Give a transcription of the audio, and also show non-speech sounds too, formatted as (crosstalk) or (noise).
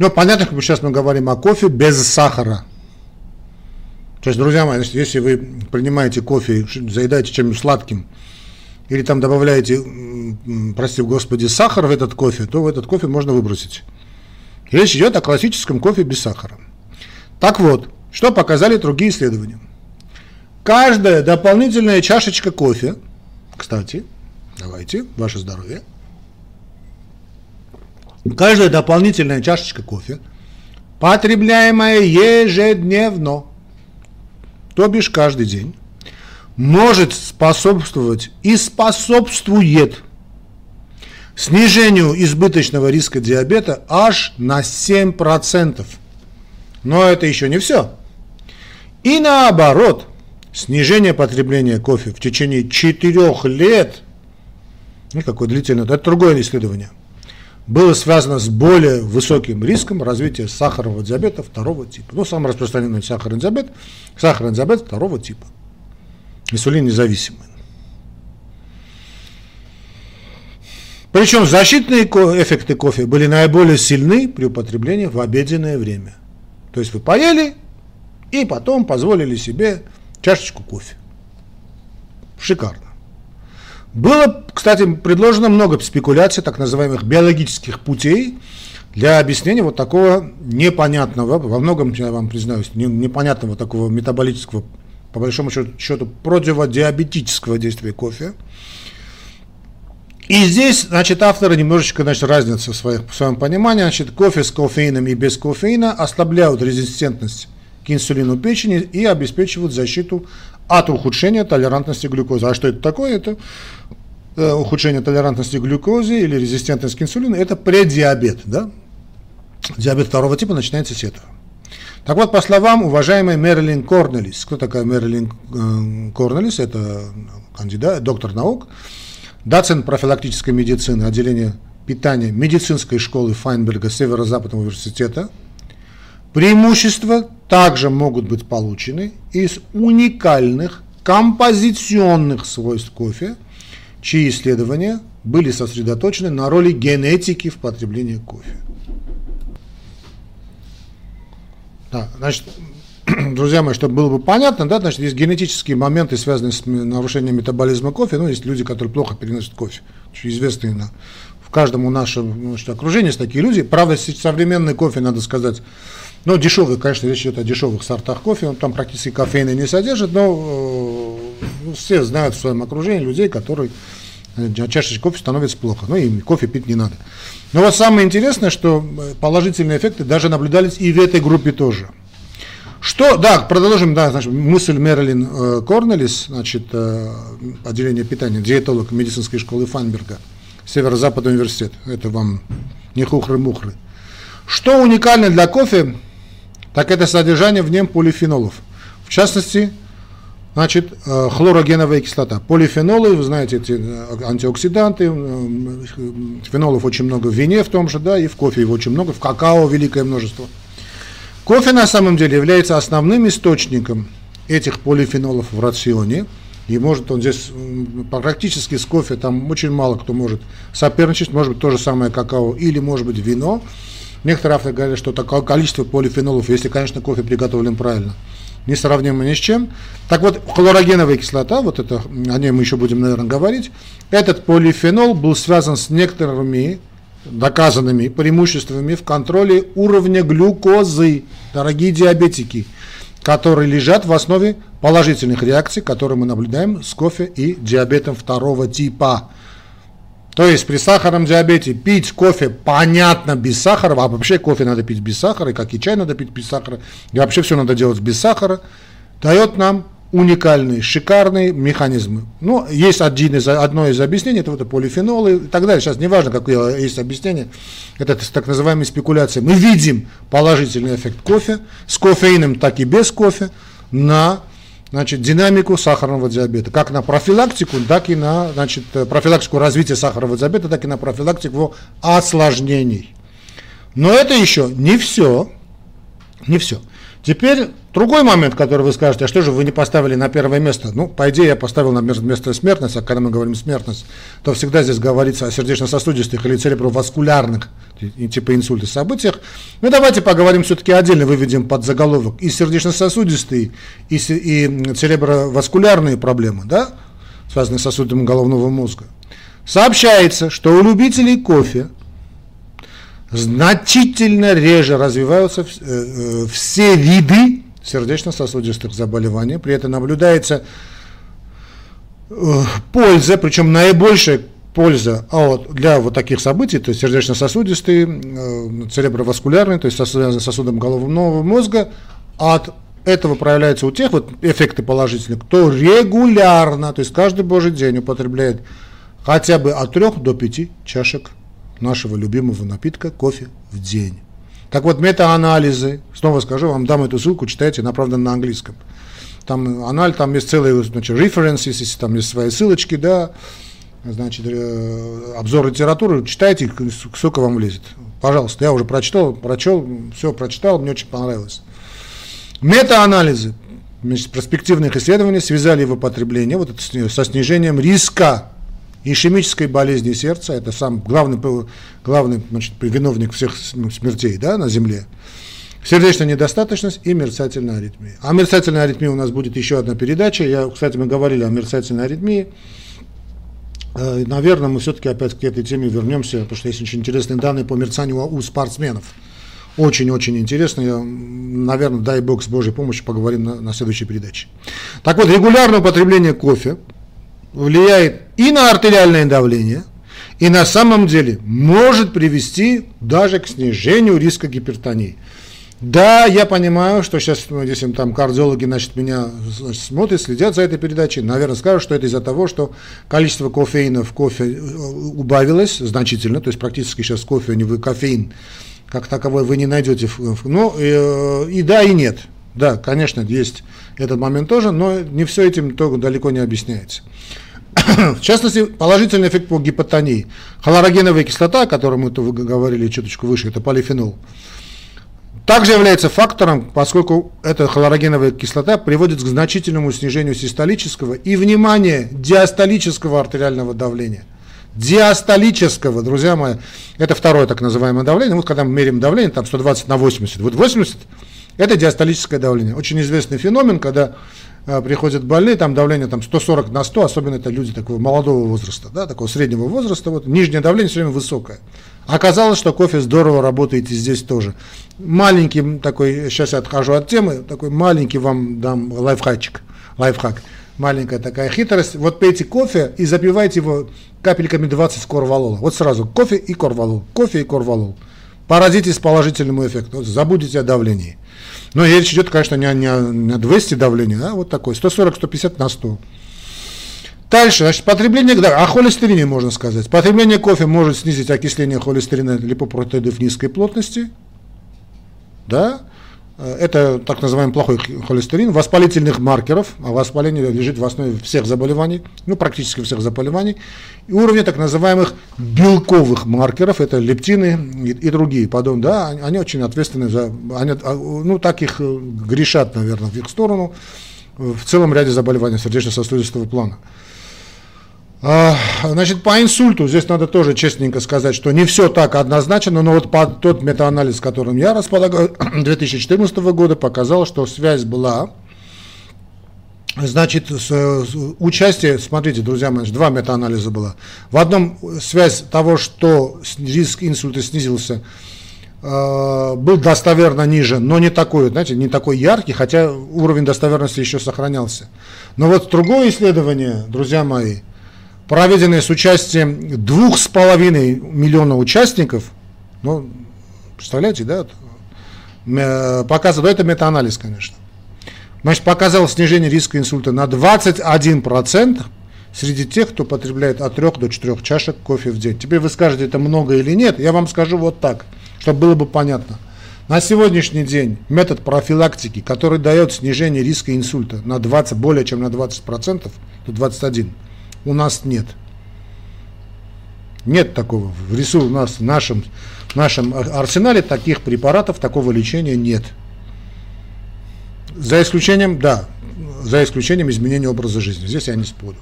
Но понятно, как сейчас мы говорим о кофе без сахара. То есть, друзья мои, значит, если вы принимаете кофе, заедаете чем-нибудь сладким, или там добавляете, прости господи, сахар в этот кофе, то в этот кофе можно выбросить. Речь идет о классическом кофе без сахара. Так вот, что показали другие исследования. Каждая дополнительная чашечка кофе, кстати, давайте, ваше здоровье, каждая дополнительная чашечка кофе, потребляемая ежедневно, то бишь каждый день, может способствовать и способствует снижению избыточного риска диабета аж на 7%. Но это еще не все. И наоборот, снижение потребления кофе в течение 4 лет, ну какое длительное, это другое исследование, было связано с более высоким риском развития сахарного диабета второго типа. Ну, самый распространенный сахарный диабет, сахарный диабет второго типа. Инсулин независимый. Причем защитные эффекты кофе были наиболее сильны при употреблении в обеденное время. То есть вы поели и потом позволили себе чашечку кофе. Шикарно. Было, кстати, предложено много спекуляций, так называемых биологических путей, для объяснения вот такого непонятного, во многом, я вам признаюсь, непонятного такого метаболического, по большому счету, противодиабетического действия кофе. И здесь, значит, авторы немножечко, значит, разница в, своих, в своем понимании. Значит, кофе с кофеином и без кофеина ослабляют резистентность к инсулину печени и обеспечивают защиту от ухудшения толерантности глюкозы. А что это такое? Это э, ухудшение толерантности к глюкозе или резистентность к инсулину. Это предиабет. Да? Диабет второго типа начинается с этого. Так вот, по словам уважаемой Мерлин Корнелис, кто такая Мерлин э, Корнелис? Это кандидат, доктор наук, доцент профилактической медицины, отделения питания медицинской школы Файнберга Северо-Западного университета. Преимущества также могут быть получены из уникальных композиционных свойств кофе, чьи исследования были сосредоточены на роли генетики в потреблении кофе. Да, значит, (clears throat) друзья мои, чтобы было бы понятно, да, значит, есть генетические моменты, связанные с нарушением метаболизма кофе. Ну, есть люди, которые плохо переносят кофе. Известные на, в каждом нашем значит, окружении есть такие люди. Правда, современный кофе, надо сказать, ну, дешевый, конечно, речь идет о дешевых сортах кофе, он там практически кофеина не содержит, но э, все знают в своем окружении людей, которые э, чашечка кофе становится плохо, ну, им кофе пить не надо. Но вот самое интересное, что э, положительные эффекты даже наблюдались и в этой группе тоже. Что, да, продолжим, да, значит, мысль Мерлин э, Корнелис, значит, э, отделение питания, диетолог медицинской школы Фанберга, Северо-Западный университет, это вам не хухры-мухры. Что уникально для кофе, так это содержание в нем полифенолов. В частности, значит, э, хлорогеновая кислота. Полифенолы, вы знаете, эти э, антиоксиданты, фенолов очень много в вине в том же, да, и в кофе его очень много, в какао великое множество. Кофе на самом деле является основным источником этих полифенолов в рационе. И может он здесь практически с кофе, там очень мало кто может соперничать, может быть то же самое какао или может быть вино. Некоторые авторы говорят, что такое количество полифенолов, если, конечно, кофе приготовлен правильно, несравнимо ни с чем. Так вот, хлорогеновая кислота, вот это, о ней мы еще будем, наверное, говорить, этот полифенол был связан с некоторыми доказанными преимуществами в контроле уровня глюкозы, дорогие диабетики, которые лежат в основе положительных реакций, которые мы наблюдаем с кофе и диабетом второго типа. То есть при сахарном диабете пить кофе понятно без сахара, а вообще кофе надо пить без сахара, и как и чай надо пить без сахара, и вообще все надо делать без сахара, дает нам уникальные, шикарные механизмы. Ну, есть один из, одно из объяснений, это вот полифенолы и так далее. Сейчас не важно, какое есть объяснение, это так называемые спекуляции. Мы видим положительный эффект кофе, с кофеином, так и без кофе, на значит, динамику сахарного диабета, как на профилактику, так и на значит, профилактику развития сахарного диабета, так и на профилактику осложнений. Но это еще не все, не все. Теперь другой момент, который вы скажете, а что же вы не поставили на первое место? Ну, по идее, я поставил на место смертность, а когда мы говорим смертность, то всегда здесь говорится о сердечно-сосудистых или цереброваскулярных, типа инсульта событиях. Ну, давайте поговорим все-таки отдельно, выведем под заголовок и сердечно-сосудистые, и, и цереброваскулярные проблемы, да, связанные с сосудами головного мозга. Сообщается, что у любителей кофе значительно реже развиваются э, э, все виды сердечно-сосудистых заболеваний. При этом наблюдается э, польза, причем наибольшая польза а для вот таких событий, то есть сердечно-сосудистые, цереброваскулярные, то есть связанные с сосудом головного мозга, от этого проявляется у тех вот эффекты положительные, кто регулярно, то есть каждый божий день употребляет хотя бы от 3 до 5 чашек нашего любимого напитка кофе в день. Так вот, метаанализы, снова скажу, вам дам эту ссылку, читайте, она, правда, на английском. Там аналь, там есть целые, значит, references, там есть свои ссылочки, да, значит, э, обзор литературы, читайте, сколько вам влезет. Пожалуйста, я уже прочитал, прочел, все прочитал, мне очень понравилось. Метаанализы значит, перспективных исследований связали его потребление вот со снижением риска ишемической болезни сердца, это сам главный, главный значит, виновник всех смертей да, на Земле, сердечная недостаточность и мерцательная аритмия. А мерцательная аритмия у нас будет еще одна передача. Я, кстати, мы говорили о мерцательной аритмии. Э, наверное, мы все-таки опять к этой теме вернемся, потому что есть очень интересные данные по мерцанию у спортсменов. Очень-очень интересно. Я, наверное, дай бог с Божьей помощью поговорим на, на следующей передаче. Так вот, регулярное употребление кофе – влияет и на артериальное давление, и на самом деле может привести даже к снижению риска гипертонии. Да, я понимаю, что сейчас, ну, если там кардиологи значит, меня значит, смотрят, следят за этой передачей, наверное, скажут, что это из-за того, что количество кофеина в кофе э, убавилось значительно, то есть практически сейчас кофе, не вы кофеин как таковой вы не найдете. Ну, и, э, и да, и нет. Да, конечно, есть этот момент тоже, но не все этим то далеко не объясняется. (coughs) В частности, положительный эффект по гипотонии. Хлорогеновая кислота, о которой мы говорили чуточку выше, это полифенол, также является фактором, поскольку эта хлорогеновая кислота приводит к значительному снижению систолического и, внимание, диастолического артериального давления. Диастолического, друзья мои, это второе так называемое давление. Вот когда мы меряем давление, там 120 на 80. Вот 80 это диастолическое давление. Очень известный феномен, когда э, приходят больные, там давление там 140 на 100, особенно это люди такого молодого возраста, да, такого среднего возраста, вот нижнее давление все время высокое. Оказалось, что кофе здорово работает и здесь тоже. Маленький такой, сейчас я отхожу от темы, такой маленький вам дам лайфхачик, лайфхак. Маленькая такая хитрость. Вот пейте кофе и запивайте его капельками 20 корвалола. Вот сразу кофе и корвалол, кофе и корвалол. Поразитесь положительному эффекту, забудете о давлении. Но речь идет, конечно, не не не о 200 давления, а вот такой, 140-150 на 100. Дальше, значит, потребление, да, о холестерине можно сказать. Потребление кофе может снизить окисление холестерина липопротеидов низкой плотности, да, это так называемый плохой холестерин, воспалительных маркеров, а воспаление лежит в основе всех заболеваний, ну практически всех заболеваний, и уровня так называемых белковых маркеров, это лептины и, и другие, подобные, да, они, очень ответственны за, они, а, ну так их э, грешат, наверное, в их сторону, в целом ряде заболеваний сердечно-сосудистого плана. А, значит, по инсульту здесь надо тоже честненько сказать, что не все так однозначно, но вот по, тот метаанализ, с которым я располагаю, (clears throat) 2014 года показал, что связь была. Значит, с, с, участие, смотрите, друзья мои, два метаанализа было. В одном связь того, что риск инсульта снизился, э, был достоверно ниже, но не такой, знаете, не такой яркий, хотя уровень достоверности еще сохранялся. Но вот другое исследование, друзья мои, проведенные с участием двух с половиной миллиона участников, ну, представляете, да, показывает, это метаанализ, конечно, значит, показал снижение риска инсульта на 21% среди тех, кто потребляет от 3 до 4 чашек кофе в день. Теперь вы скажете, это много или нет, я вам скажу вот так, чтобы было бы понятно. На сегодняшний день метод профилактики, который дает снижение риска инсульта на 20, более чем на 20%, до 21%, у нас нет. Нет такого. В рису у нас в нашем, в нашем арсенале таких препаратов, такого лечения нет. За исключением, да, за исключением изменения образа жизни. Здесь я не спорю.